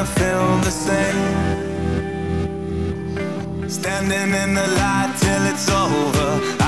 to feel the same. Standing in the light till it's over.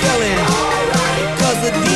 feeling. Cause the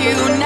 you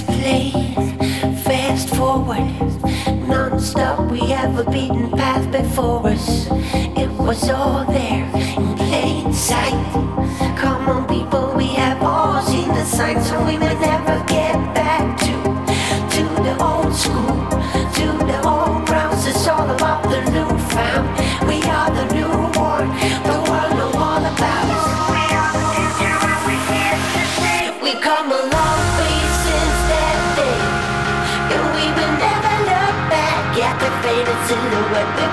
Play fast forward, non-stop. We have a beaten path before us. It was all there in plain sight. Come on, people, we have all seen the signs, so we may never get back to to the old school, to the old grounds. It's all about the new found. We are the new.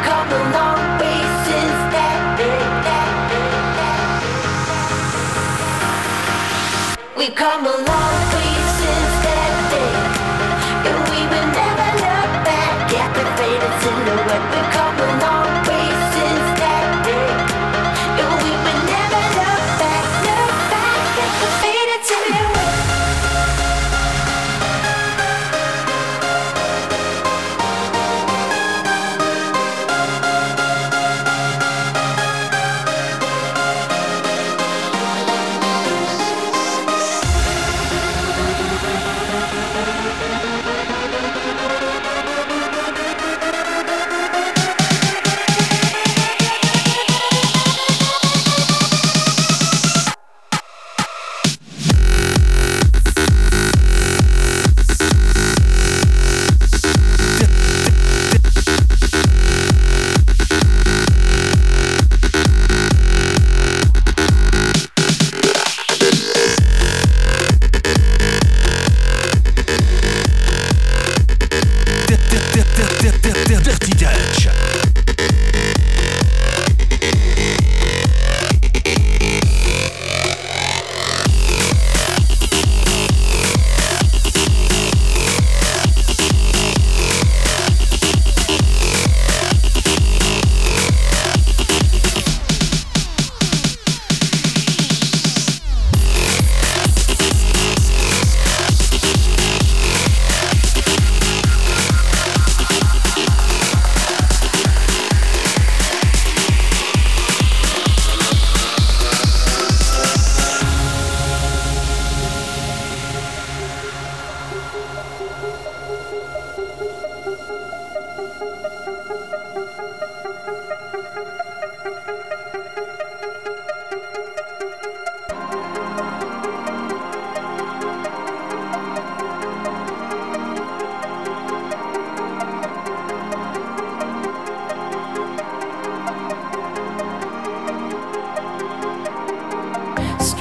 come along.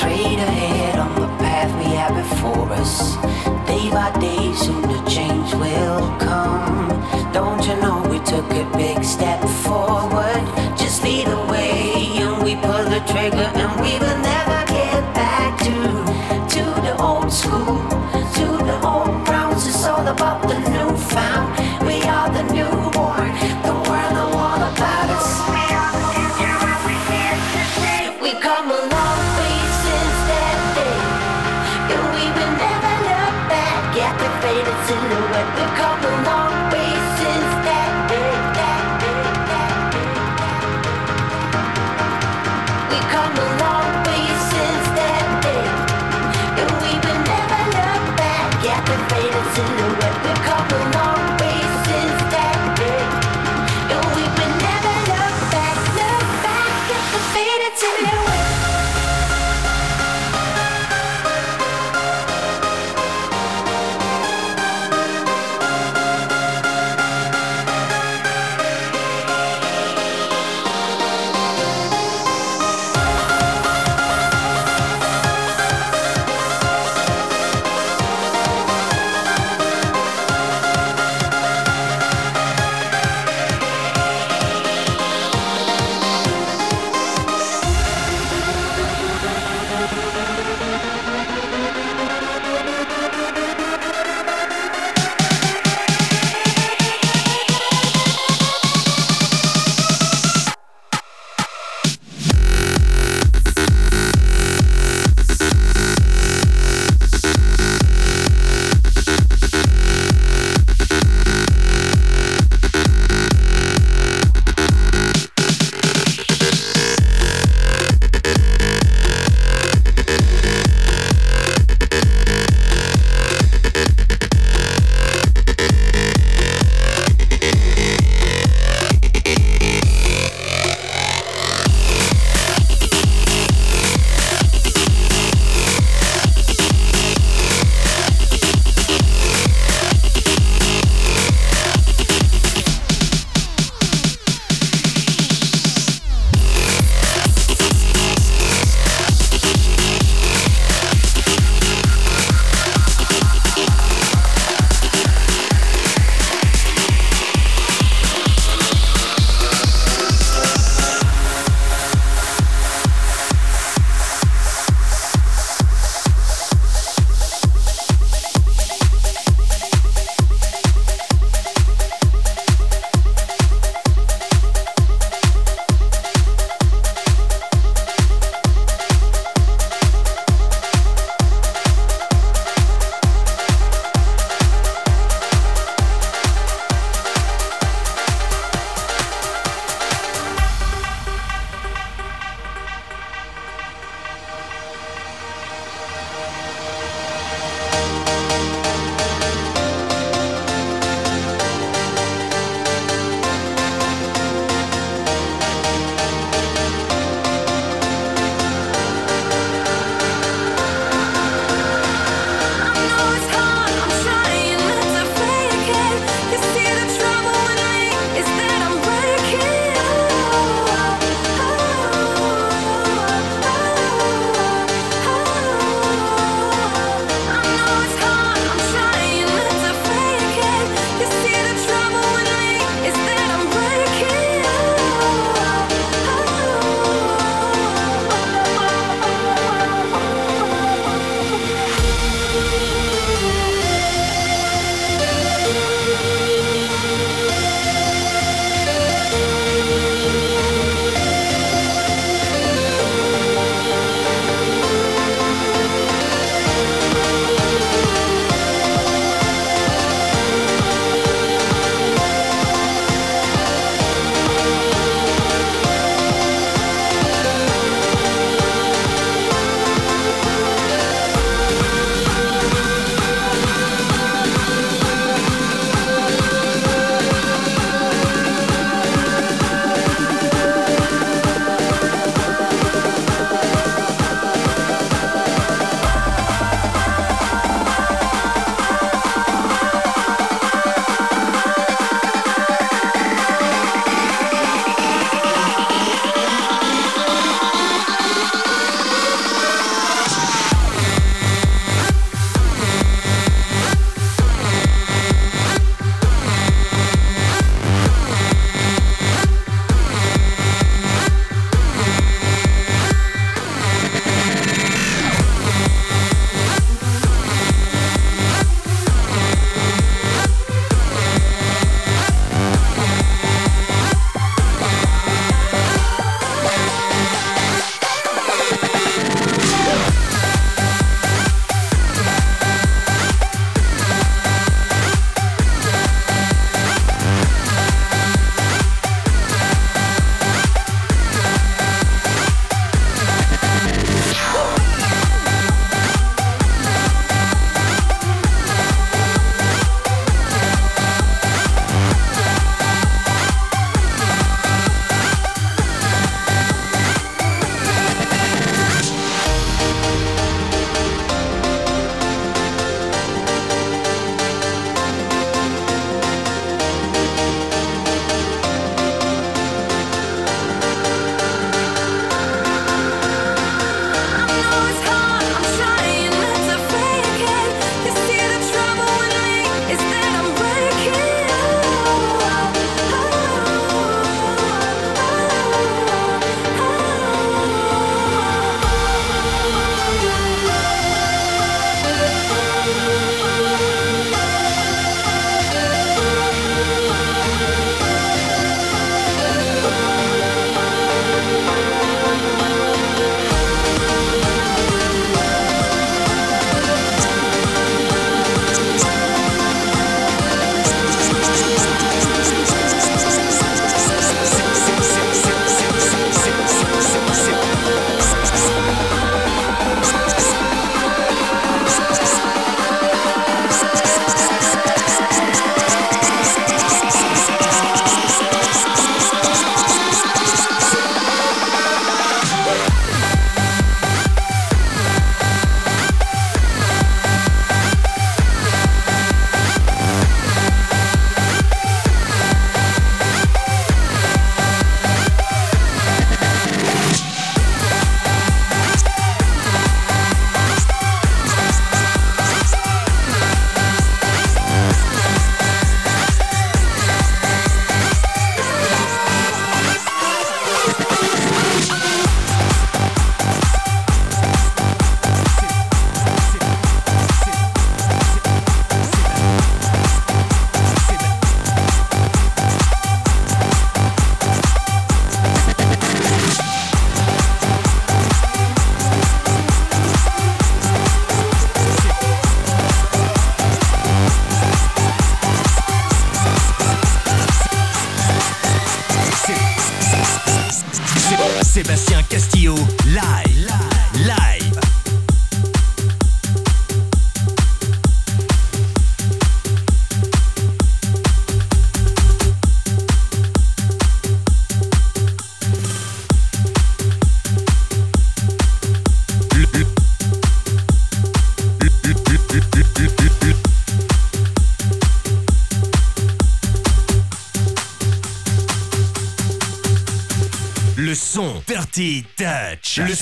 straight ahead on the path we have before us. Day by day, soon the change will come. Don't you know we took a big step?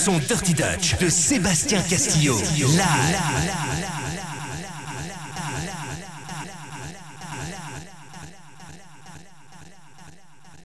Son Dirty Dutch de Sébastien Castillo.